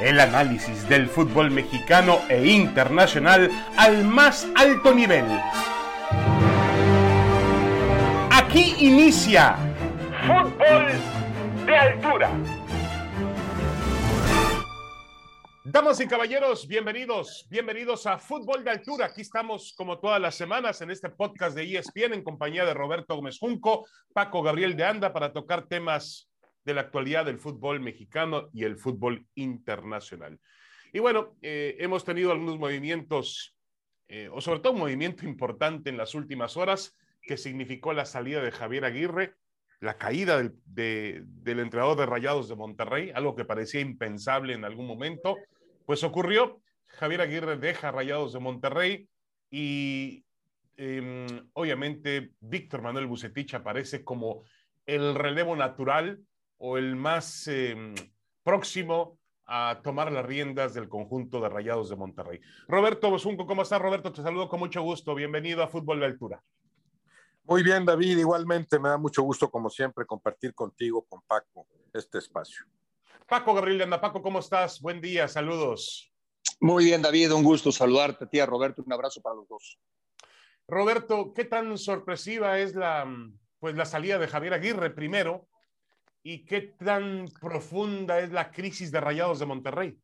El análisis del fútbol mexicano e internacional al más alto nivel. Aquí inicia Fútbol de Altura. Damas y caballeros, bienvenidos, bienvenidos a Fútbol de Altura. Aquí estamos como todas las semanas en este podcast de ESPN en compañía de Roberto Gómez Junco, Paco Gabriel de Anda para tocar temas de la actualidad del fútbol mexicano y el fútbol internacional. Y bueno, eh, hemos tenido algunos movimientos, eh, o sobre todo un movimiento importante en las últimas horas, que significó la salida de Javier Aguirre, la caída del, del entrenador de Rayados de Monterrey, algo que parecía impensable en algún momento, pues ocurrió. Javier Aguirre deja Rayados de Monterrey y em, obviamente Víctor Manuel Bucetich aparece como el relevo natural o el más em, próximo a tomar las riendas del conjunto de Rayados de Monterrey. Roberto Bosunco, ¿cómo estás, Roberto? Te saludo con mucho gusto. Bienvenido a Fútbol de Altura. Muy bien, David. Igualmente me da mucho gusto, como siempre, compartir contigo, con Paco, este espacio. Paco Gabriel de Anda. Paco, ¿cómo estás? Buen día, saludos. Muy bien, David. Un gusto saludarte, tía Roberto. Un abrazo para los dos. Roberto, ¿qué tan sorpresiva es la, pues, la salida de Javier Aguirre primero? Y qué tan profunda es la crisis de Rayados de Monterrey.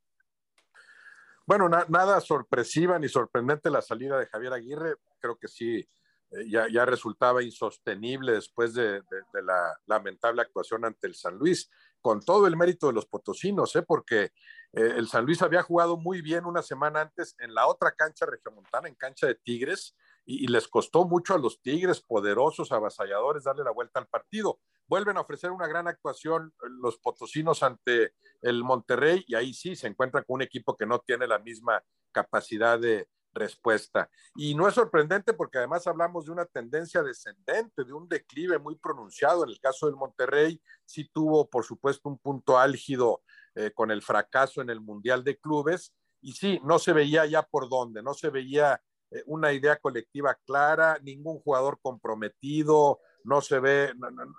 Bueno, nada sorpresiva ni sorprendente la salida de Javier Aguirre. Creo que sí, eh, ya, ya, resultaba insostenible después de, la lamentable actuación ante el San Luis, con todo el mérito de los potosinos, ¿eh? porque eh, el San Luis había jugado muy bien una semana antes en la otra cancha regiomontana, en cancha de Tigres, y, y les costó mucho a los Tigres, poderosos, avasalladores, darle la vuelta al partido vuelven a ofrecer una gran actuación eh, los potosinos ante el Monterrey y ahí sí se encuentra con un equipo que no tiene la misma capacidad de respuesta. Y no es sorprendente porque además hablamos de una tendencia descendente, de un declive muy pronunciado. En el caso del Monterrey, sí tuvo, por supuesto, un punto álgido eh, con el fracaso en el Mundial de Clubes. Y sí, no se veía ya por dónde, no se veía eh, una idea colectiva clara, ningún jugador comprometido, no se ve,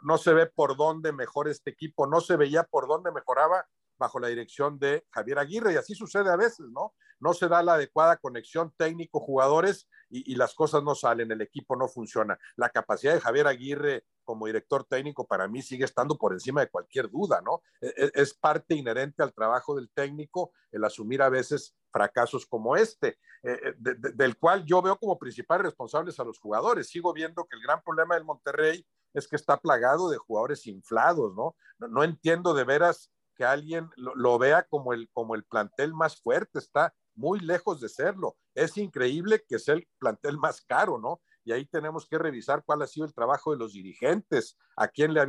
no, se ve por dónde mejor este equipo, no se veía por dónde mejoraba bajo la dirección de Javier Aguirre y así sucede a veces, ¿no? No se da la adecuada conexión técnico-jugadores y, las cosas no salen, el equipo no funciona. La capacidad de Javier Aguirre como director técnico para mí sigue estando por encima de cualquier duda, ¿no? E, e, es, parte inherente al trabajo del técnico el asumir a veces fracasos como este, eh, eh, del cual yo veo como principales responsables a los jugadores. Sigo viendo que el gran problema del Monterrey es que está plagado de jugadores inflados, ¿no? No, entiendo de veras que alguien lo, vea como el, como el plantel más fuerte, está muy lejos de serlo. Es increíble que sea el plantel más caro, ¿no? Y ahí tenemos que revisar cuál ha sido el trabajo de los dirigentes, a quién le,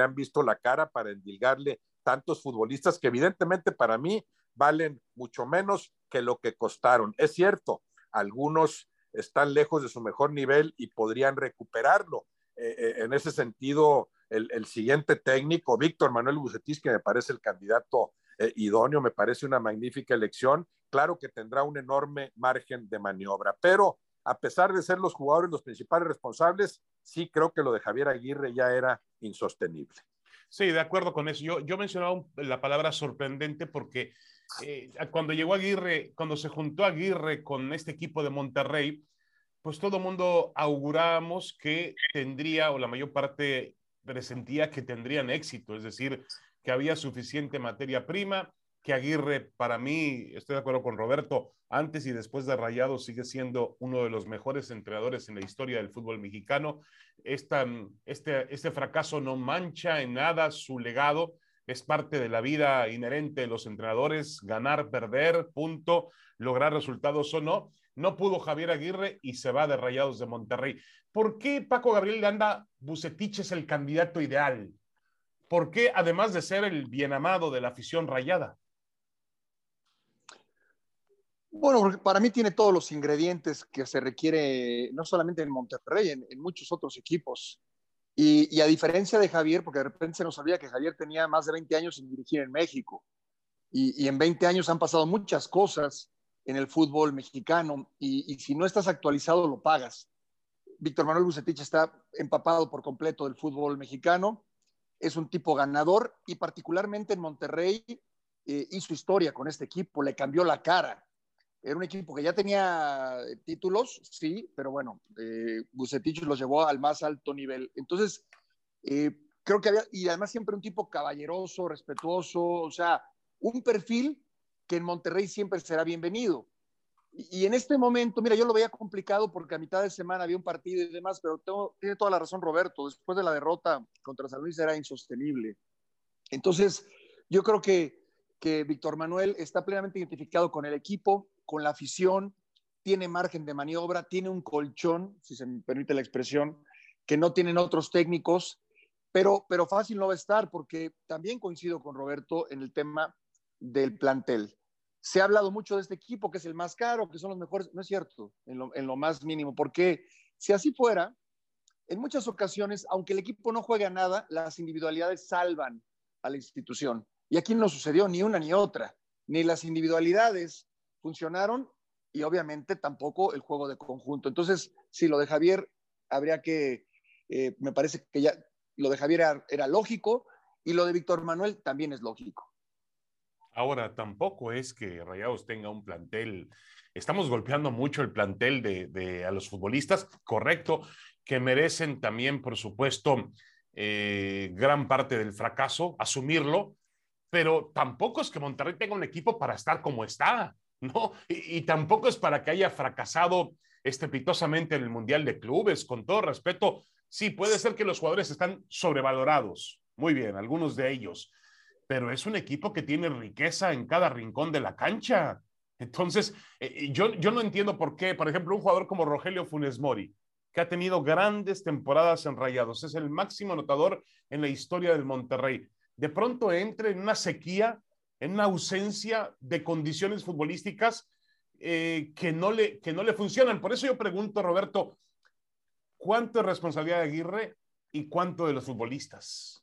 han visto la cara para endilgarle tantos futbolistas que evidentemente para mí valen mucho menos que lo que costaron. Es cierto, algunos están lejos de su mejor nivel y podrían recuperarlo. Eh, eh, en ese sentido, el, siguiente técnico, Víctor Manuel Bucetis, que me parece el candidato eh, idóneo, me parece una magnífica elección. Claro que tendrá un enorme margen de maniobra, pero a pesar de ser los jugadores los principales responsables, sí creo que lo de Javier Aguirre ya era insostenible. Sí, de acuerdo con eso. Yo, mencionaba la palabra sorprendente porque eh, cuando llegó Aguirre, cuando se juntó Aguirre con este equipo de Monterrey, pues todo mundo auguramos que tendría, o la mayor parte presentía que tendrían éxito, es decir, que había suficiente materia prima, que Aguirre, para mí, estoy de acuerdo con Roberto, antes y después de Rayado sigue siendo uno de los mejores entrenadores en la historia del fútbol mexicano. Esta, este, este fracaso no mancha en nada su legado, es parte de la vida inherente de los entrenadores, ganar, perder, punto, lograr resultados o no. No pudo Javier Aguirre y se va de Rayados de Monterrey. ¿Por qué Paco Gabriel Anda Bucetich es el candidato ideal? ¿Por qué, además de ser el bien amado de la afición rayada? Bueno, para mí tiene todos los ingredientes que se requiere, no solamente en Monterrey, en, muchos otros equipos. Y, a diferencia de Javier, porque de repente se nos olvida que Javier tenía más de 20 años sin dirigir en México. Y, y en 20 años han pasado muchas cosas en el fútbol mexicano. Y, y si no estás actualizado, lo pagas. Víctor Manuel Bucetich está empapado por completo del fútbol mexicano es un tipo ganador y particularmente en Monterrey eh, hizo historia con este equipo, le cambió la cara. Era un equipo que ya tenía títulos, sí, pero bueno, eh, Bucetich los llevó al más alto nivel. Entonces, eh, creo que había, y además siempre un tipo caballeroso, respetuoso, o sea, un perfil que en Monterrey siempre será bienvenido. Y, en este momento, mira, yo lo veía complicado porque a mitad de semana había un partido y demás, pero tiene toda la razón Roberto, después de la derrota contra San Luis era insostenible. Entonces, yo creo que, que Víctor Manuel está plenamente identificado con el equipo, con la afición, tiene margen de maniobra, tiene un colchón, si se me permite la expresión, que no tienen otros técnicos, pero, pero fácil no va a estar porque también coincido con Roberto en el tema del plantel. Se ha hablado mucho de este equipo, que es el más caro, que son los mejores. No es cierto, en lo, en lo más mínimo, porque si así fuera, en muchas ocasiones, aunque el equipo no juegue nada, las individualidades salvan a la institución. Y aquí no sucedió ni una ni otra. Ni las individualidades funcionaron y obviamente tampoco el juego de conjunto. Entonces, si lo de Javier habría que, eh, me parece que ya lo de Javier era, lógico y lo de Víctor Manuel también es lógico. Ahora, tampoco es que Rayados tenga un plantel. Estamos golpeando mucho el plantel de, de a los futbolistas, correcto, que merecen también, por supuesto, eh, gran parte del fracaso, asumirlo, pero tampoco es que Monterrey tenga un equipo para estar como está, ¿no? Y, tampoco es para que haya fracasado estrepitosamente en el Mundial de Clubes, con todo respeto. Sí, puede ser que los jugadores están sobrevalorados, muy bien, algunos de ellos, pero es un equipo que tiene riqueza en cada rincón de la cancha. Entonces, eh, yo, no entiendo por qué, por ejemplo, un jugador como Rogelio Funes Mori, que ha tenido grandes temporadas en Rayados, es el máximo anotador en la historia del Monterrey, de pronto entre en una sequía, en una ausencia de condiciones futbolísticas eh, que, no le, que no le funcionan. Por eso yo pregunto, Roberto, ¿cuánto es responsabilidad de Aguirre y cuánto de los futbolistas?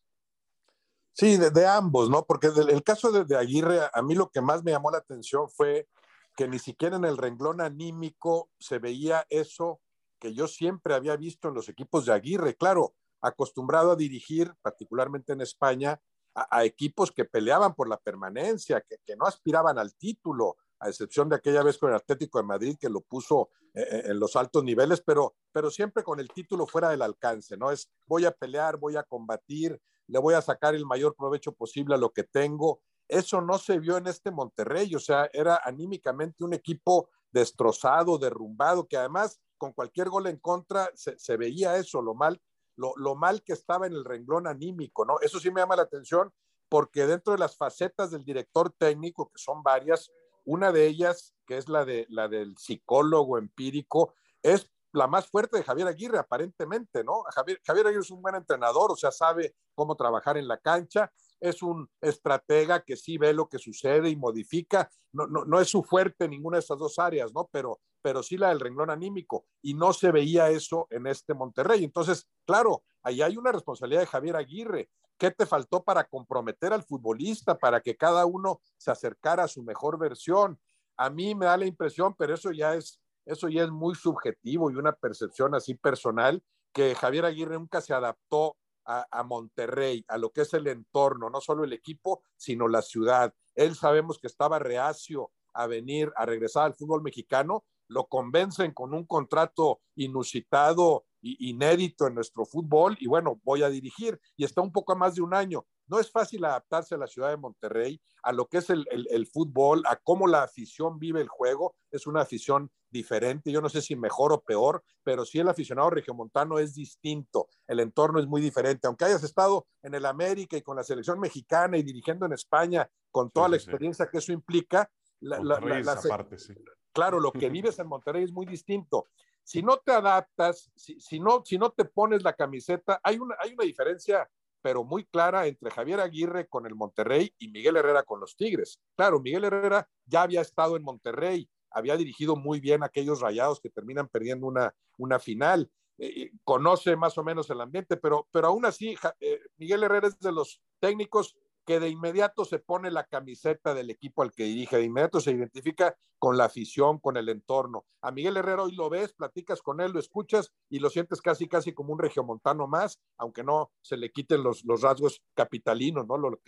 Sí, de, ambos, ¿no? Porque el, caso de, Aguirre, a mí lo que más me llamó la atención fue que ni siquiera en el renglón anímico se veía eso que yo siempre había visto en los equipos de Aguirre. Claro, acostumbrado a dirigir, particularmente en España, a, equipos que peleaban por la permanencia, que, no aspiraban al título, a excepción de aquella vez con el Atlético de Madrid que lo puso eh, en los altos niveles, pero, pero siempre con el título fuera del alcance, ¿no? Es voy a pelear, voy a combatir, le voy a sacar el mayor provecho posible a lo que tengo. Eso no se vio en este Monterrey, o sea, era anímicamente un equipo destrozado, derrumbado, que además con cualquier gol en contra se veía eso, lo mal, lo, lo, mal que estaba en el renglón anímico, ¿no? Eso sí me llama la atención porque dentro de las facetas del director técnico, que son varias, una de ellas, que es la, de, la del psicólogo empírico, es la más fuerte de Javier Aguirre, aparentemente, ¿no? Javier, Javier Aguirre es un buen entrenador, o sea, sabe cómo trabajar en la cancha, es un estratega que sí ve lo que sucede y modifica. No, no, no es su fuerte en ninguna de estas dos áreas, ¿no? Pero, pero sí la del renglón anímico. Y no se veía eso en este Monterrey. Entonces, claro, ahí hay una responsabilidad de Javier Aguirre. ¿Qué te faltó para comprometer al futbolista, para que cada uno se acercara a su mejor versión? A mí me da la impresión, pero eso ya es, eso ya es muy subjetivo y una percepción así personal, que Javier Aguirre nunca se adaptó a, a, Monterrey, a lo que es el entorno, no solo el equipo, sino la ciudad. Él sabemos que estaba reacio a venir, a regresar al fútbol mexicano, lo convencen con un contrato inusitado e inédito en nuestro fútbol y bueno, voy a dirigir y está un poco más de un año. No es fácil adaptarse a la ciudad de Monterrey, a lo que es el, el, el, fútbol, a cómo la afición vive el juego. Es una afición diferente, yo no sé si mejor o peor, pero sí el aficionado regiomontano es distinto, el entorno es muy diferente. Aunque hayas estado en el América y con la selección mexicana y dirigiendo en España, con toda sí, la experiencia sí. que eso implica, la, la, la, parte, sí. Claro, lo que vives en Monterrey es muy distinto. Si no te adaptas, si, si, no, si no te pones la camiseta, hay una, hay una diferencia pero muy clara entre Javier Aguirre con el Monterrey y Miguel Herrera con los Tigres. Claro, Miguel Herrera ya había estado en Monterrey, había dirigido muy bien aquellos rayados que terminan perdiendo una, una final. Eh, conoce más o menos el ambiente, pero, pero aún así, eh, Miguel Herrera es de los técnicos que de inmediato se pone la camiseta del equipo al que dirige, de inmediato se identifica con la afición, con el entorno. A Miguel Herrera hoy lo ves, platicas con él, lo escuchas y lo sientes casi, casi como un regiomontano más, aunque no se le quiten los, los rasgos capitalinos, ¿no? Lo,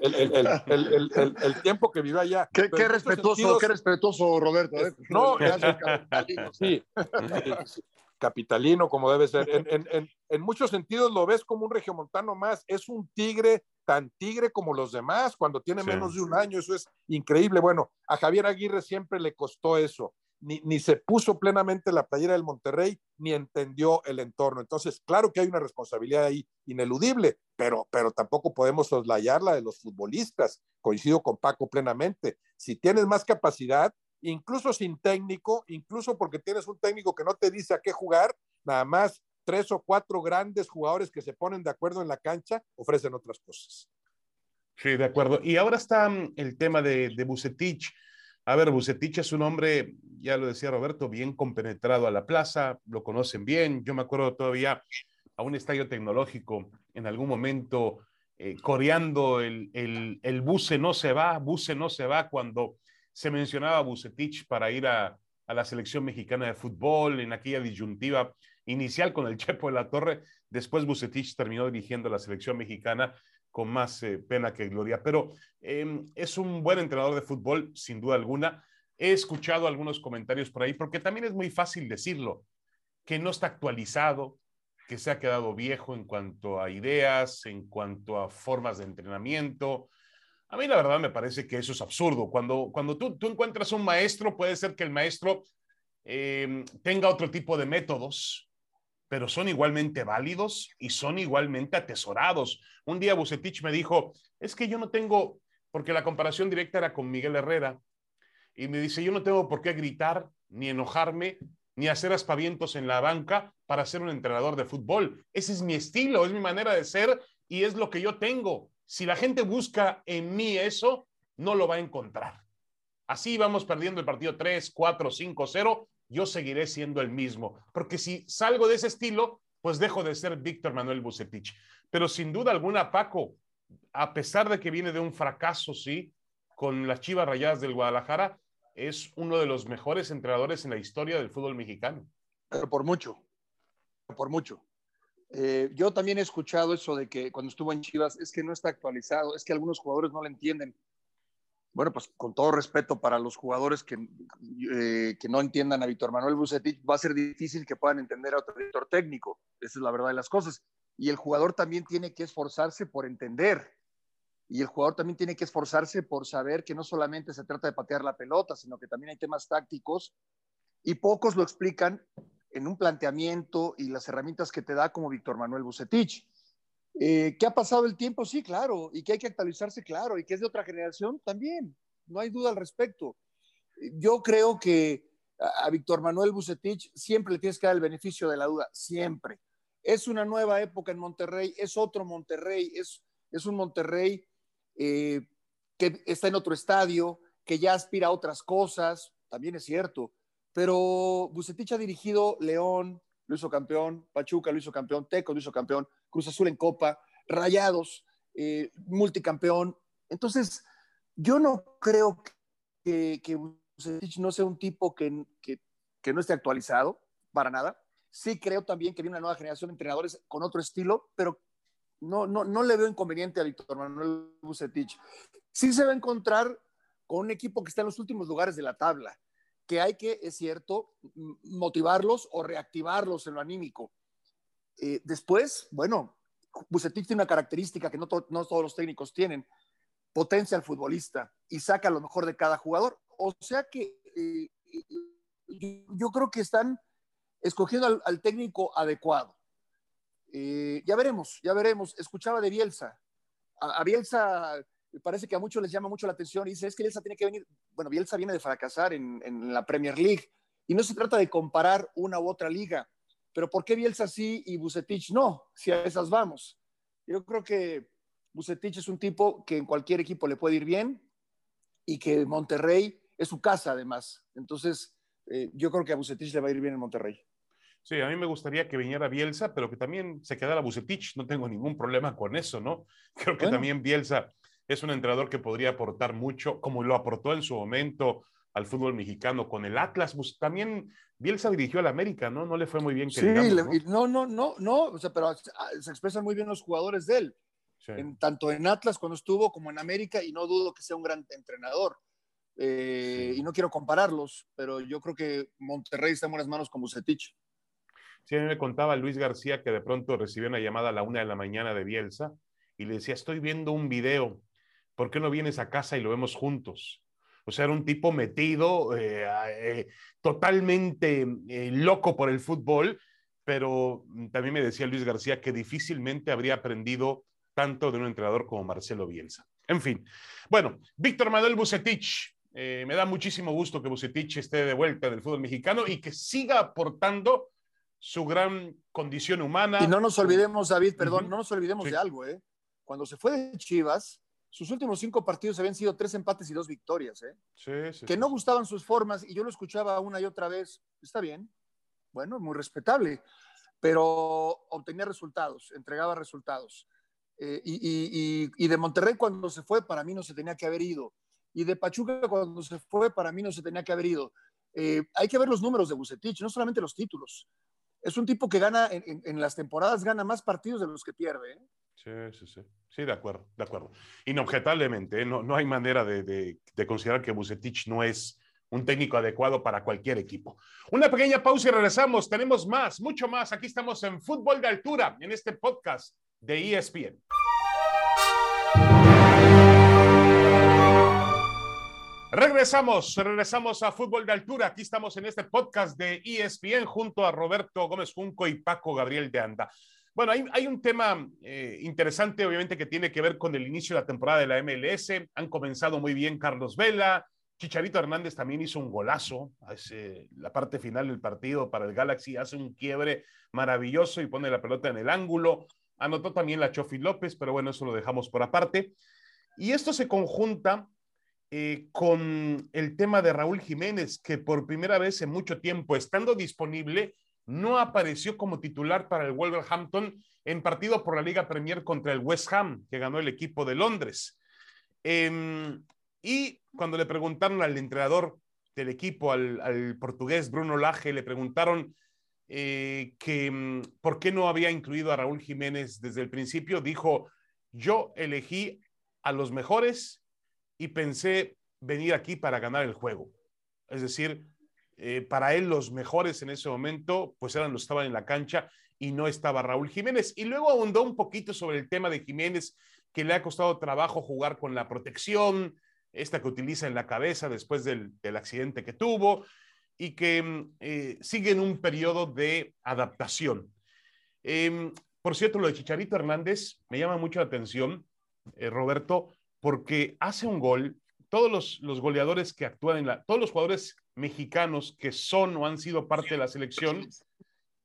el, tiempo que vive allá. Qué, respetuoso, qué respetuoso, Roberto. ¿eh? No, sí, capitalino como debe ser. En, muchos sentidos lo ves como un regiomontano más. Es un tigre, tan tigre como los demás, cuando tiene menos de un año. Eso es increíble. Bueno, a Javier Aguirre siempre le costó eso. Ni, ni, se puso plenamente la playera del Monterrey, ni entendió el entorno. Entonces, claro que hay una responsabilidad ahí ineludible, pero, pero tampoco podemos soslayarla de los futbolistas. Coincido con Paco plenamente. Si tienes más capacidad, incluso sin técnico, incluso porque tienes un técnico que no te dice a qué jugar, nada más tres o cuatro grandes jugadores que se ponen de acuerdo en la cancha ofrecen otras cosas. Sí, de acuerdo. Y ahora está mm, el tema de, de Bucetich. A ver, Bucetich es un hombre, ya lo decía Roberto, bien compenetrado a la plaza, lo conocen bien. Yo me acuerdo todavía a un estadio tecnológico en algún momento eh, coreando el, el, el buce no se va, buce no se va, cuando se mencionaba a Bucetich para ir a, la selección mexicana de fútbol en aquella disyuntiva inicial con el Chepo de la Torre. Después Bucetich terminó dirigiendo la selección mexicana con más eh, pena que gloria. Pero em, es un buen entrenador de fútbol, sin duda alguna. He escuchado algunos comentarios por ahí, porque también es muy fácil decirlo, que no está actualizado, que se ha quedado viejo en cuanto a ideas, en cuanto a formas de entrenamiento, a mí la verdad me parece que eso es absurdo. Cuando, cuando tú, tú encuentras un maestro, puede ser que el maestro eh, tenga otro tipo de métodos, pero son igualmente válidos y son igualmente atesorados. Un día Bucetich me dijo, es que yo no tengo, porque la comparación directa era con Miguel Herrera, y me dice, yo no tengo por qué gritar, ni enojarme, ni hacer aspavientos en la banca para ser un entrenador de fútbol. Ese es mi estilo, es mi manera de ser y es lo que yo tengo. Si la gente busca en mí eso, no lo va a encontrar. Así vamos perdiendo el partido 3, 4, 5, 0. Yo seguiré siendo el mismo. Porque si salgo de ese estilo, pues dejo de ser Víctor Manuel Bucetich. Pero sin duda alguna, Paco, a pesar de que viene de un fracaso, sí, con las Chivas Rayadas del Guadalajara, es uno de los mejores entrenadores en la historia del fútbol mexicano. Pero por mucho, por mucho. Eh, yo también he escuchado eso de que cuando estuvo en Chivas es que no está actualizado, es que algunos jugadores no lo entienden. Bueno, pues con todo respeto para los jugadores que, eh, que no entiendan a Víctor Manuel Bucetich, va a ser difícil que puedan entender a otro director técnico. Esa es la verdad de las cosas. Y el jugador también tiene que esforzarse por entender. Y el jugador también tiene que esforzarse por saber que no solamente se trata de patear la pelota, sino que también hay temas tácticos. Y pocos lo explican en un planteamiento y las herramientas que te da como Víctor Manuel Bucetich. Eh, ¿Qué ha pasado el tiempo? Sí, claro. Y que hay que actualizarse, claro. Y que es de otra generación, también. No hay duda al respecto. Yo creo que a, Víctor Manuel Bucetich siempre le tienes que dar el beneficio de la duda, siempre. Es una nueva época en Monterrey, es otro Monterrey, es, es un Monterrey eh, que está en otro estadio, que ya aspira a otras cosas, también es cierto pero Bucetich ha dirigido León, lo hizo campeón, Pachuca lo hizo campeón, Teco lo hizo campeón, Cruz Azul en Copa, Rayados, eh, multicampeón. Entonces, yo no creo que, que Bucetich no sea un tipo que, no esté actualizado, para nada. Sí creo también que viene una nueva generación de entrenadores con otro estilo, pero no, no, no le veo inconveniente a Víctor Manuel Bucetich. Sí se va a encontrar con un equipo que está en los últimos lugares de la tabla que hay que, es cierto, motivarlos o reactivarlos en lo anímico. Eh, después, bueno, Bucetich tiene una característica que no, no, todos los técnicos tienen, potencia al futbolista y saca lo mejor de cada jugador. O sea que eh, yo, creo que están escogiendo al, técnico adecuado. Eh, ya veremos, ya veremos. Escuchaba de Bielsa. a Bielsa parece que a muchos les llama mucho la atención y dice, es que Bielsa tiene que venir, bueno, Bielsa viene de fracasar en, la Premier League y no se trata de comparar una u otra liga, pero ¿por qué Bielsa sí y Bucetich no? Si a esas vamos. Yo creo que Bucetich es un tipo que en cualquier equipo le puede ir bien y que Monterrey es su casa además. Entonces, eh, yo creo que a Bucetich le va a ir bien en Monterrey. Sí, a mí me gustaría que viniera Bielsa, pero que también se quedara Bucetich. No tengo ningún problema con eso, ¿no? Creo que también Bielsa es un entrenador que podría aportar mucho, como lo aportó en su momento al fútbol mexicano con el Atlas. Pues, también Bielsa dirigió al América, ¿no? No le fue muy bien. Que sí, ¿no? ¿no? no, no, o sea, pero se expresan muy bien los jugadores de él. En, tanto en Atlas cuando estuvo como en América y no dudo que sea un gran entrenador. Eh, y no quiero compararlos, pero yo creo que Monterrey está en buenas manos con Bucetich. Sí, a mí me contaba Luis García que de pronto recibió una llamada a la una de la mañana de Bielsa y le decía, estoy viendo un video, ¿por qué no vienes a casa y lo vemos juntos? O sea, era un tipo metido, eh, eh, totalmente loco por el fútbol, pero también me decía Luis García que difícilmente habría aprendido tanto de un entrenador como Marcelo Bielsa. En fin, bueno, Víctor Manuel Bucetich, eh, me da muchísimo gusto que Bucetich esté de vuelta en el fútbol mexicano y que siga aportando su gran condición humana. Y no nos olvidemos, David, perdón, no nos olvidemos de algo, ¿eh? Cuando se fue de Chivas, sus últimos cinco partidos habían sido tres empates y dos victorias, ¿eh? Sí, sí, que no gustaban sus formas y yo lo escuchaba una y otra vez. Está bien, bueno, muy respetable, pero obtenía resultados, entregaba resultados. Eh, y, y, de Monterrey cuando se fue, para mí no se tenía que haber ido y de Pachuca cuando se fue, para mí no se tenía que haber ido. Eh, hay que ver los números de Bucetich, no solamente los títulos. Es un tipo que gana, en, las temporadas gana más partidos de los que pierde. ¿eh? Sí, sí, sí. Sí, de acuerdo, de acuerdo. Inobjetablemente, ¿eh? no, no hay manera de, de, considerar que Bucetich no es un técnico adecuado para cualquier equipo. Una pequeña pausa y regresamos. Tenemos más, mucho más. Aquí estamos en Fútbol de Altura, en este podcast de ESPN. Regresamos, regresamos a Fútbol de Altura. Aquí estamos en este podcast de ESPN junto a Roberto Gómez Junco y Paco Gabriel de Anda. Bueno, hay, un tema eh, interesante, obviamente, que tiene que ver con el inicio de la temporada de la MLS. Han comenzado muy bien Carlos Vela. Chicharito Hernández también hizo un golazo. Hace la parte final del partido para el Galaxy hace un quiebre maravilloso y pone la pelota en el ángulo. Anotó también la Chofi López, pero bueno, eso lo dejamos por aparte. Y esto se conjunta eh, con el tema de Raúl Jiménez, que por primera vez en mucho tiempo, estando disponible, no apareció como titular para el Wolverhampton en partido por la Liga Premier contra el West Ham, que ganó el equipo de Londres. Em, y cuando le preguntaron al entrenador del equipo, al, portugués Bruno Laje, le preguntaron eh, que mm, por qué no había incluido a Raúl Jiménez desde el principio, dijo, yo elegí a los mejores y pensé venir aquí para ganar el juego. Es decir, eh, para él los mejores en ese momento, pues eran los que estaban en la cancha y no estaba Raúl Jiménez. Y luego ahondó un poquito sobre el tema de Jiménez, que le ha costado trabajo jugar con la protección, esta que utiliza en la cabeza después del, accidente que tuvo, y que mm, eh, sigue en un periodo de adaptación. Em, por cierto, lo de Chicharito Hernández me llama mucho la atención, eh, Roberto, porque hace un gol, todos los, goleadores que actúan en la, todos los jugadores mexicanos que son o han sido parte de la selección,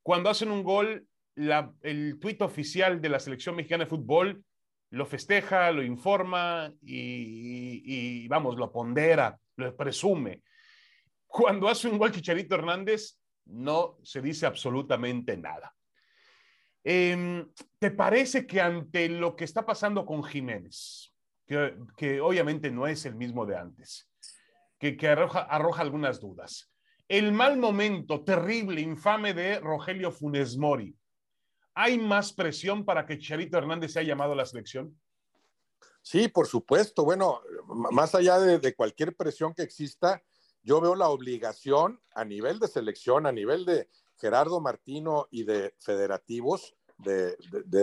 cuando hacen un gol, el tuit oficial de la selección mexicana de fútbol lo festeja, lo informa y, y, vamos, lo pondera, lo presume. Cuando hace un gol Chicharito Hernández, no se dice absolutamente nada. Em, ¿Te parece que ante lo que está pasando con Jiménez, que, obviamente no es el mismo de antes, que, arroja, algunas dudas. El mal momento terrible, infame de Rogelio Funes Mori. ¿Hay más presión para que Charito Hernández sea llamado a la selección? Sí, por supuesto. Bueno, más allá de, cualquier presión que exista, yo veo la obligación a nivel de selección, a nivel de Gerardo Martino y de federativos, de,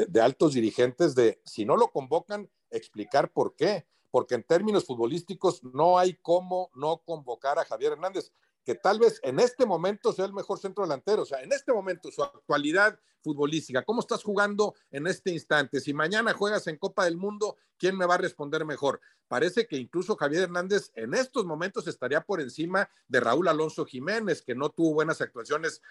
de, altos dirigentes, de si no lo convocan, explicar por qué. Porque en términos futbolísticos no hay cómo no convocar a Javier Hernández, que tal vez en este momento sea el mejor centro delantero. O sea, en este momento, su actualidad futbolística, ¿cómo estás jugando en este instante? Si mañana juegas en Copa del Mundo, ¿quién me va a responder mejor? Parece que incluso Javier Hernández en estos momentos estaría por encima de Raúl Alonso Jiménez, que no tuvo buenas actuaciones,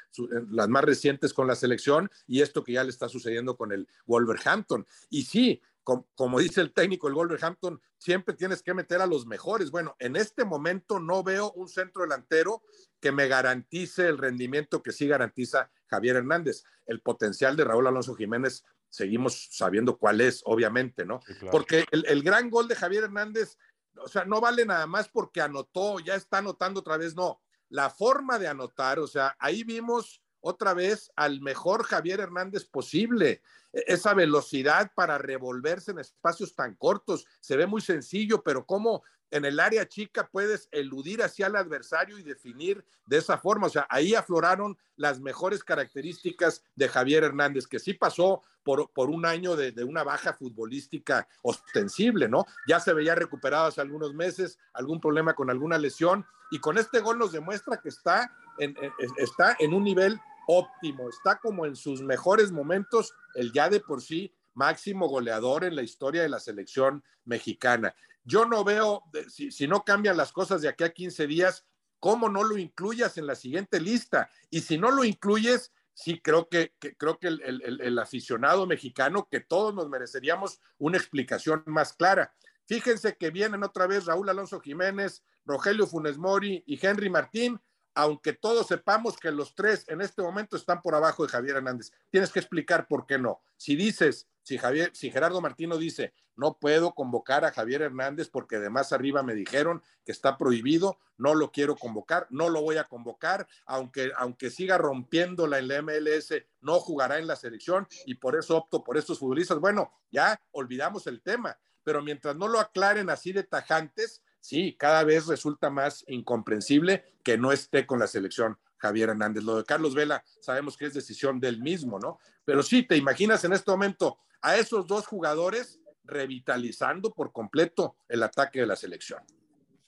las más recientes con la selección, y esto que ya le está sucediendo con el Wolverhampton. Y sí, como, dice el técnico del Wolverhampton, siempre tienes que meter a los mejores. Bueno, en este momento no veo un centro delantero que me garantice el rendimiento que sí garantiza Javier Hernández. El potencial de Raúl Alonso Jiménez seguimos sabiendo cuál es, obviamente, ¿no? Porque el, el, gran gol de Javier Hernández, o sea, no vale nada más porque anotó, ya está anotando otra vez, no. La forma de anotar, o sea, ahí vimos otra vez al mejor Javier Hernández posible. E, esa velocidad para revolverse en espacios tan cortos, se ve muy sencillo, pero cómo en el área chica puedes eludir hacia el adversario y definir de esa forma. O sea, ahí afloraron las mejores características de Javier Hernández, que sí pasó por, por un año de, de, una baja futbolística ostensible, ¿no? Ya se veía recuperado hace algunos meses, algún problema con alguna lesión, y con este gol nos demuestra que está en, está en un nivel óptimo, está como en sus mejores momentos, el ya de por sí máximo goleador en la historia de la selección mexicana. Yo no veo, si, no cambian las cosas de aquí a 15 días, cómo no lo incluyas en la siguiente lista. Y si no lo incluyes, sí creo que, creo que el, el, aficionado mexicano, que todos nos mereceríamos una explicación más clara. Fíjense que vienen otra vez Raúl Alonso Jiménez, Rogelio Funes Mori y Henry Martín aunque todos sepamos que los tres en este momento están por abajo de Javier Hernández. Tienes que explicar por qué no. Si dices, si Javier, si Gerardo Martino dice, no puedo convocar a Javier Hernández porque de más arriba me dijeron que está prohibido, no lo quiero convocar, no lo voy a convocar, aunque, aunque siga rompiéndola en la MLS, no jugará en la selección y por eso opto por estos futbolistas. Bueno, ya olvidamos el tema, pero mientras no lo aclaren así de tajantes, sí, cada vez resulta más incomprensible que no esté con la selección Javier Hernández. Lo de Carlos Vela sabemos que es decisión del mismo, ¿no? Pero sí, te imaginas en este momento a esos dos jugadores revitalizando por completo el ataque de la selección.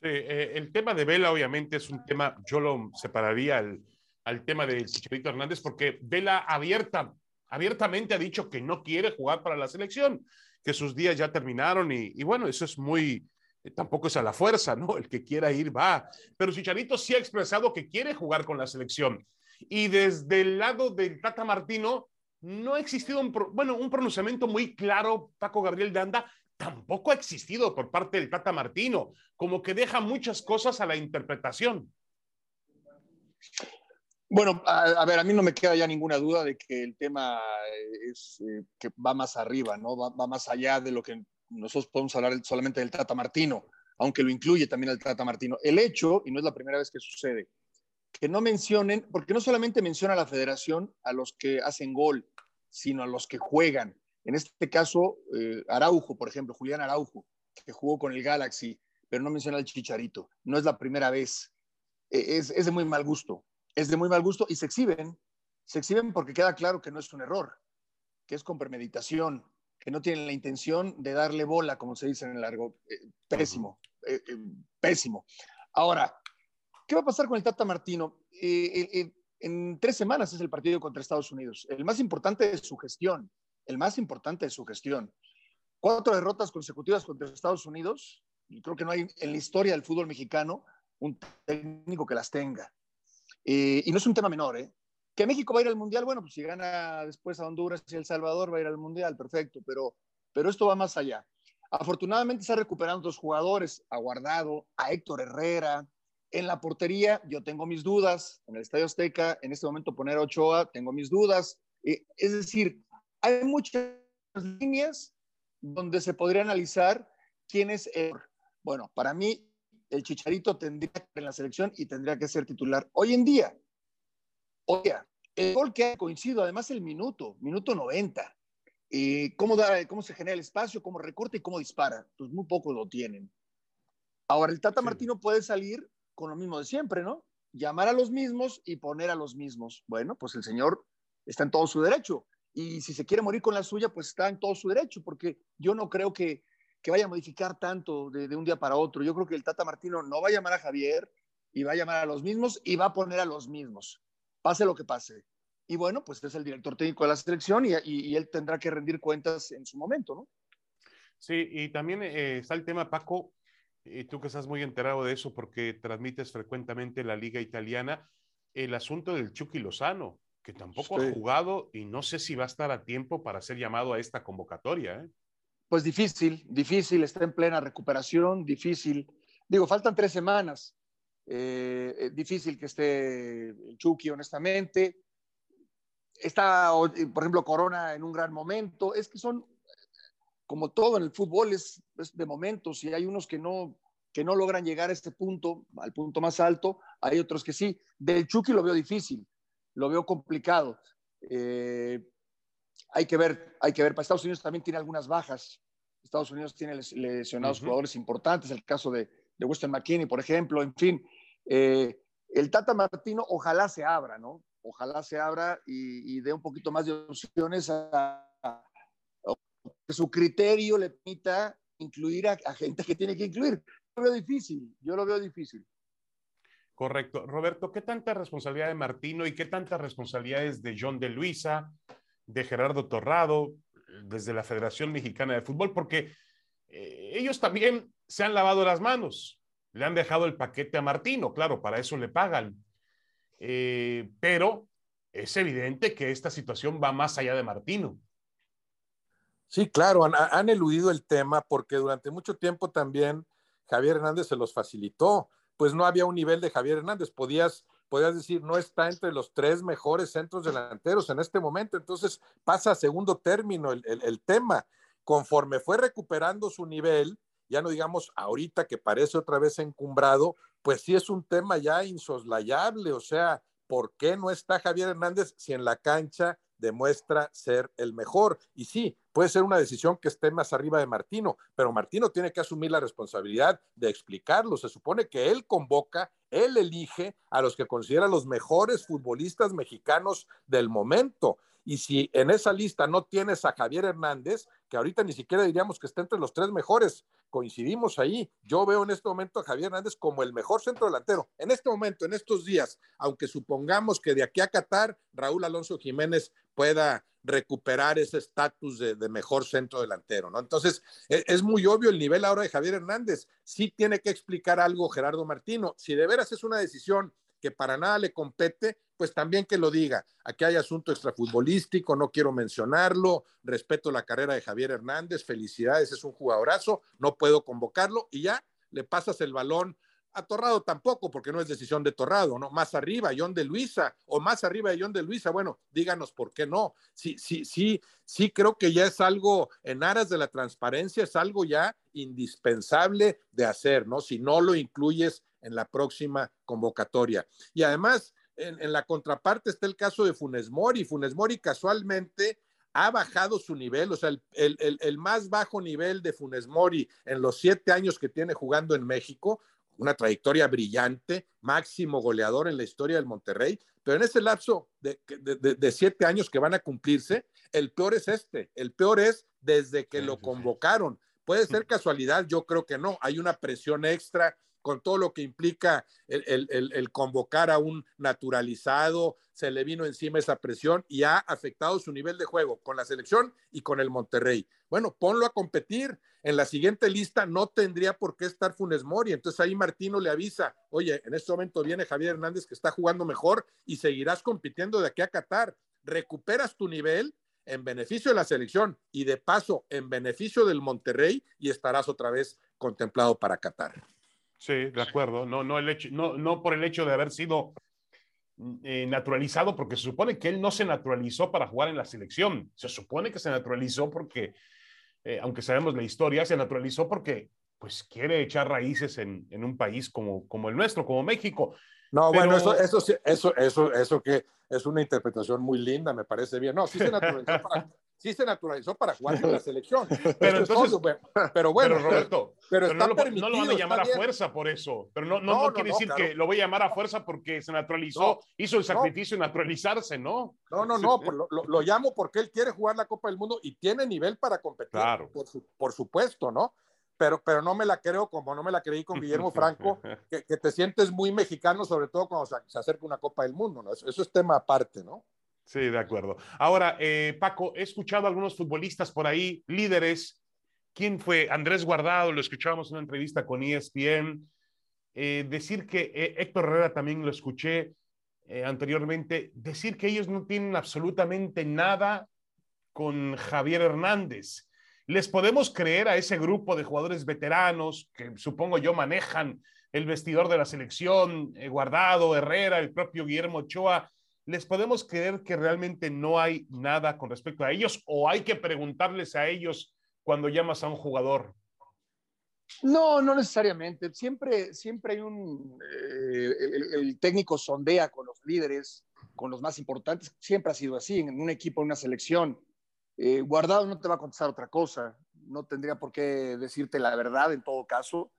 Sí, eh, el tema de Vela obviamente es un tema, yo lo separaría al, al tema del Chicharito Hernández porque Vela abierta, abiertamente ha dicho que no quiere jugar para la selección, que sus días ya terminaron y, y bueno, eso es muy, tampoco es a la fuerza, ¿no? El que quiera ir va. Pero Chicharito sí ha expresado que quiere jugar con la selección. Y desde el lado del Tata Martino, no ha existido un, bueno, un pronunciamiento muy claro, Paco Gabriel de Anda, tampoco ha existido por parte del Tata Martino, como que deja muchas cosas a la interpretación. Bueno, a, ver, a mí no me queda ya ninguna duda de que el tema es eh, que va más arriba, ¿no? Va, más allá de lo que nosotros podemos hablar solamente del Tata Martino, aunque lo incluye también el Tata Martino. El hecho, y no es la primera vez que sucede, que no mencionen, porque no solamente menciona la federación a los que hacen gol, sino a los que juegan. En este caso, eh, Araujo, por ejemplo, Julián Araujo, que jugó con el Galaxy, pero no menciona al Chicharito. No es la primera vez. E, es de muy mal gusto. Es de muy mal gusto y se exhiben. Se exhiben porque queda claro que no es un error, que es con premeditación, que no tienen la intención de darle bola, como se dice en el largo. Eh, pésimo, eh, eh, pésimo. Ahora, ¿qué va a pasar con el Tata Martino? En tres semanas es el partido contra Estados Unidos. El más importante es su gestión, el más importante es su gestión. Cuatro derrotas consecutivas contra Estados Unidos, y creo que no hay en la historia del fútbol mexicano un técnico que las tenga. y no es un tema menor, ¿eh? ¿Que México va a ir al Mundial? Bueno, pues si gana después a Honduras y El Salvador va a ir al Mundial, perfecto, pero, pero esto va más allá. Afortunadamente está recuperando dos jugadores, a Guardado, a Héctor Herrera. En la portería yo tengo mis dudas, en el Estadio Azteca, en este momento poner a Ochoa, tengo mis dudas. Eh, es decir, hay muchas líneas donde se podría analizar quién es el... Bueno, para mí el Chicharito tendría que en la selección y tendría que ser titular. Hoy en día, Oiga, el gol que ha coincidido, además el minuto, minuto 90, eh, ¿cómo, da, ¿cómo se genera el espacio, cómo recorta y cómo dispara? Pues muy pocos lo tienen. Ahora, el Tata sí. Martino puede salir con lo mismo de siempre, ¿no? Llamar a los mismos y poner a los mismos. Bueno, pues el señor está en todo su derecho. Y si se quiere morir con la suya, pues está en todo su derecho, porque yo no creo que, que vaya a modificar tanto de, de un día para otro. Yo creo que el Tata Martino no va a llamar a Javier y va a llamar a los mismos y va a poner a los mismos pase lo que pase. Y bueno, pues es el director técnico de la selección y, y, y él tendrá que rendir cuentas en su momento, ¿no? Sí, y también eh, está el tema, Paco, y tú que estás muy enterado de eso porque transmites frecuentemente la liga italiana, el asunto del Chucky Lozano, que tampoco sí. ha jugado y no sé si va a estar a tiempo para ser llamado a esta convocatoria. ¿eh? Pues difícil, difícil, está en plena recuperación, difícil. Digo, faltan tres semanas. Eh, difícil que esté el Chucky, honestamente. está, por ejemplo, Corona en un gran momento. Es que son, como todo en el fútbol, es, de momentos y hay unos que no, que no logran llegar a este punto, al punto más alto, hay otros que sí. Del Chucky lo veo difícil, lo veo complicado. Eh, hay que ver, hay que ver. Para Estados Unidos también tiene algunas bajas. Estados Unidos tiene lesionados jugadores importantes, el caso de, de Weston McKinney, por ejemplo, en fin. Eh, el Tata Martino ojalá se abra, ¿no? Ojalá se abra y, dé un poquito más de opciones a, que su criterio le permita incluir a, gente que tiene que incluir. Yo lo veo difícil, yo lo veo difícil. Correcto. Roberto, ¿qué tanta responsabilidad de Martino y qué tanta responsabilidad es de John de Luisa, de Gerardo Torrado, desde la Federación Mexicana de Fútbol? Porque eh, ellos también se han lavado las manos le han dejado el paquete a Martino, claro, para eso le pagan. Eh, pero es evidente que esta situación va más allá de Martino. Sí, claro, han, eludido el tema porque durante mucho tiempo también Javier Hernández se los facilitó. Pues no había un nivel de Javier Hernández. Podías, podías decir, no está entre los tres mejores centros delanteros en este momento. Entonces pasa a segundo término el tema. Conforme fue recuperando su nivel, ya no digamos ahorita que parece otra vez encumbrado, pues sí es un tema ya insoslayable, o sea, ¿por qué no está Javier Hernández si en la cancha demuestra ser el mejor? Y sí, puede ser una decisión que esté más arriba de Martino, pero Martino tiene que asumir la responsabilidad de explicarlo. Se supone que él convoca, él elige a los que considera los mejores futbolistas mexicanos del momento. Y si en esa lista no tienes a Javier Hernández, que ahorita ni siquiera diríamos que esté entre los tres mejores, coincidimos ahí. Yo veo en este momento a Javier Hernández como el mejor centro delantero. En este momento, en estos días, aunque supongamos que de aquí a Qatar, Raúl Alonso Jiménez pueda recuperar ese estatus de, mejor centro delantero, ¿no? Entonces, es, es, muy obvio el nivel ahora de Javier Hernández. Sí tiene que explicar algo Gerardo Martino. Si de veras es una decisión que para nada le compete, pues también que lo diga. Aquí hay asunto extrafutbolístico, no quiero mencionarlo, respeto la carrera de Javier Hernández, felicidades, es un jugadorazo, no puedo convocarlo y ya le pasas el balón a Torrado tampoco, porque no es decisión de Torrado, ¿no? Más arriba, John de Luisa, o más arriba de John de Luisa, bueno, díganos por qué no. Sí, sí, sí, sí creo que ya es algo, en aras de la transparencia, es algo ya indispensable de hacer, ¿no? Si no lo incluyes en la próxima convocatoria. Y además, en, la contraparte está el caso de Funes Mori. Funes Mori casualmente ha bajado su nivel, o sea, el, más bajo nivel de Funes Mori en los siete años que tiene jugando en México, una trayectoria brillante, máximo goleador en la historia del Monterrey, pero en ese lapso de, de, siete años que van a cumplirse, el peor es este, el peor es desde que lo convocaron. Puede ser casualidad, yo creo que no, hay una presión extra, con todo lo que implica el, convocar a un naturalizado, se le vino encima esa presión y ha afectado su nivel de juego con la selección y con el Monterrey. Bueno, ponlo a competir. En la siguiente lista no tendría por qué estar Funes Mori. Entonces ahí Martino le avisa, oye, en este momento viene Javier Hernández que está jugando mejor y seguirás compitiendo de aquí a Qatar. Recuperas tu nivel en beneficio de la selección y de paso en beneficio del Monterrey y estarás otra vez contemplado para Qatar. Sí, de acuerdo. No, no, el hecho, no, no por el hecho de haber sido eh, naturalizado, porque se supone que él no se naturalizó para jugar en la selección. Se supone que se naturalizó porque, eh, aunque sabemos la historia, se naturalizó porque pues quiere echar raíces en, en un país como, como el nuestro, como México. No, bueno, eso, eso, eso, eso, eso que es una interpretación muy linda, me parece bien. No, sí se naturalizó para, sí se naturalizó para jugar en la selección. Pero entonces, pero bueno, Roberto, pero, no, lo, no, lo, van a llamar a fuerza por eso. Pero no, no, quiere decir que lo voy a llamar a fuerza porque se naturalizó, hizo el sacrificio de naturalizarse, ¿no? No, no, no, lo, lo, llamo porque él quiere jugar la Copa del Mundo y tiene nivel para competir, claro. por, por supuesto, ¿no? pero, pero no me la creo como no me la creí con Guillermo Franco, que, te sientes muy mexicano, sobre todo cuando se, acerca una Copa del Mundo, ¿no? Eso, es tema aparte, ¿no? Sí, de acuerdo. Ahora, eh, Paco, he escuchado a algunos futbolistas por ahí, líderes. ¿Quién fue? Andrés Guardado, lo escuchábamos en una entrevista con ESPN. Eh, decir que eh, Héctor Herrera también lo escuché anteriormente, decir que ellos no tienen absolutamente nada con Javier Hernández. ¿Les podemos creer a ese grupo de jugadores veteranos que supongo yo manejan el vestidor de la selección, Guardado, Herrera, el propio Guillermo Ochoa, ¿les podemos creer que realmente no hay nada con respecto a ellos o hay que preguntarles a ellos cuando llamas a un jugador? No, no necesariamente. Siempre, siempre hay un... Eh, el, técnico sondea con los líderes, con los más importantes. Siempre ha sido así, en un equipo, en una selección. Eh, guardado no te va a contestar otra cosa. No tendría por qué decirte la verdad en todo caso.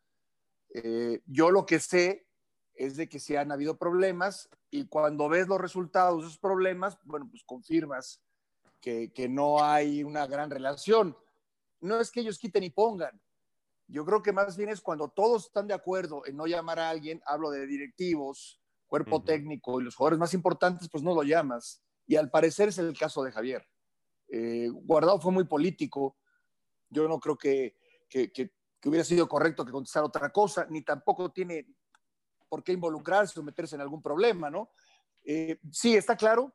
Eh, yo lo que sé es de que si han habido problemas y cuando ves los resultados de esos problemas, bueno, pues confirmas que, que no hay una gran relación. No es que ellos quiten y pongan, yo creo que más bien es cuando todos están de acuerdo en no llamar a alguien, hablo de directivos, cuerpo técnico y los jugadores más importantes, pues no lo llamas. Y al parecer es el caso de Javier. Eh, Guardado fue muy político. Yo no creo que, que, que, hubiera sido correcto que contestara otra cosa, ni tampoco tiene por qué involucrarse o meterse en algún problema, ¿no? Eh, sí, está claro.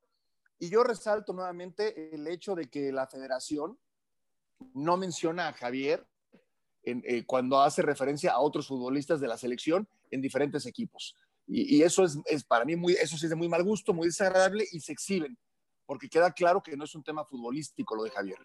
Y yo resalto nuevamente el hecho de que la federación no menciona a Javier eh, cuando hace referencia a otros futbolistas de la selección en diferentes equipos. Y, eso es, es, para mí muy, eso sí es de muy mal gusto, muy desagradable y se exhiben, porque queda claro que no es un tema futbolístico lo de Javier.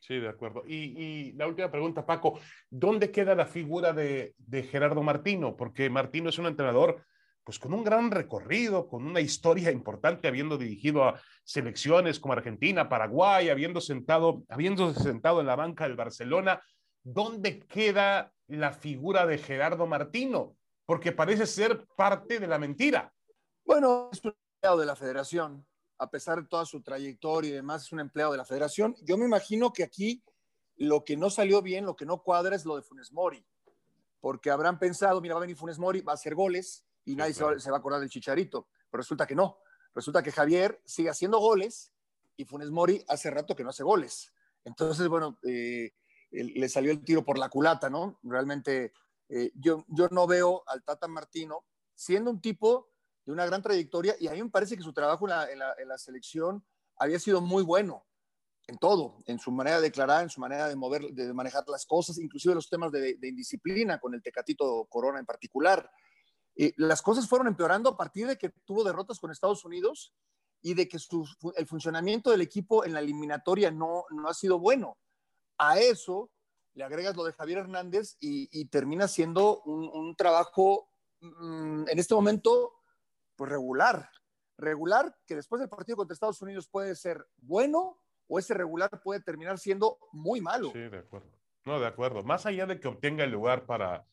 Sí, de acuerdo. Y, la última pregunta, Paco, ¿dónde queda la figura de, Gerardo Martino? Porque Martino es un entrenador pues con un gran recorrido, con una historia importante, habiendo dirigido a selecciones como Argentina, Paraguay, habiendo sentado, habiéndose sentado en la banca del Barcelona, ¿dónde queda la figura de Gerardo Martino? Porque parece ser parte de la mentira. Bueno, es un de la federación, a pesar de toda su trayectoria y demás, es un empleado de la federación. Yo me imagino que aquí lo que no salió bien, lo que no cuadra es lo de Funes Mori, porque habrán pensado, mira, va a venir Funes Mori, va a hacer goles y nadie se, va, a acordar del Chicharito, pero resulta que no. Resulta que Javier sigue haciendo goles y Funes Mori hace rato que no hace goles. Entonces, bueno, eh, le salió el tiro por la culata, ¿no? Realmente eh, yo, yo no veo al Tata Martino siendo un tipo de una gran trayectoria y a mí me parece que su trabajo en la, selección había sido muy bueno en todo, en su manera de declarar, en su manera de mover, de manejar las cosas, inclusive los temas de, indisciplina con el Tecatito Corona en particular. y las cosas fueron empeorando a partir de que tuvo derrotas con Estados Unidos y de que el funcionamiento del equipo en la eliminatoria no, no ha sido bueno. A eso le agregas lo de Javier Hernández y, termina siendo un, trabajo mm, en este momento pues regular. Regular que después del partido contra Estados Unidos puede ser bueno o ese regular puede terminar siendo muy malo. Sí, de acuerdo. No, de acuerdo. Más allá de que obtenga el lugar para,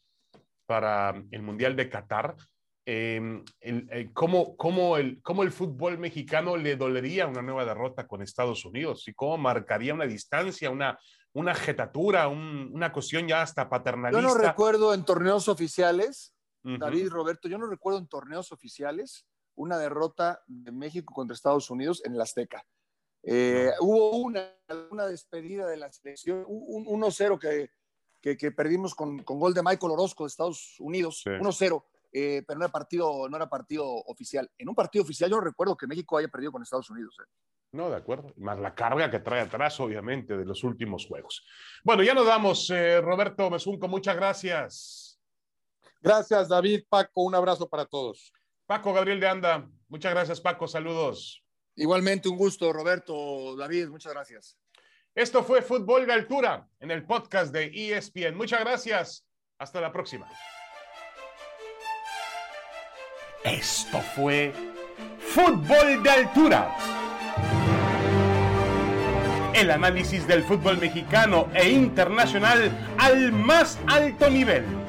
para el Mundial de Qatar, eh, el, cómo, cómo, el, cómo el fútbol mexicano le dolería una nueva derrota con Estados Unidos y cómo marcaría una distancia, una, una jetatura, una cuestión ya hasta paternalista. Yo no recuerdo en torneos oficiales, David Roberto, yo no recuerdo en torneos oficiales una derrota de México contra Estados Unidos en el Azteca. Eh, hubo una, una, despedida de la selección, un 1-0 que, que, perdimos con, con, gol de Michael Orozco de Estados Unidos, 1-0. Eh, pero no era, partido, no era partido oficial. En un partido oficial yo no recuerdo que México haya perdido con Estados Unidos. ¿eh? No, de acuerdo. Más la carga que trae atrás, obviamente, de los últimos juegos. Bueno, ya nos damos, eh, Roberto Mesunco, muchas gracias. Gracias, David, Paco, un abrazo para todos. Paco Gabriel de Anda, muchas gracias, Paco, saludos. Igualmente, un gusto, Roberto, David, muchas gracias. Esto fue Fútbol de Altura en el podcast de ESPN. Muchas gracias. Hasta la próxima. Esto fue Fútbol de Altura el análisis del fútbol mexicano e internacional al más alto nivel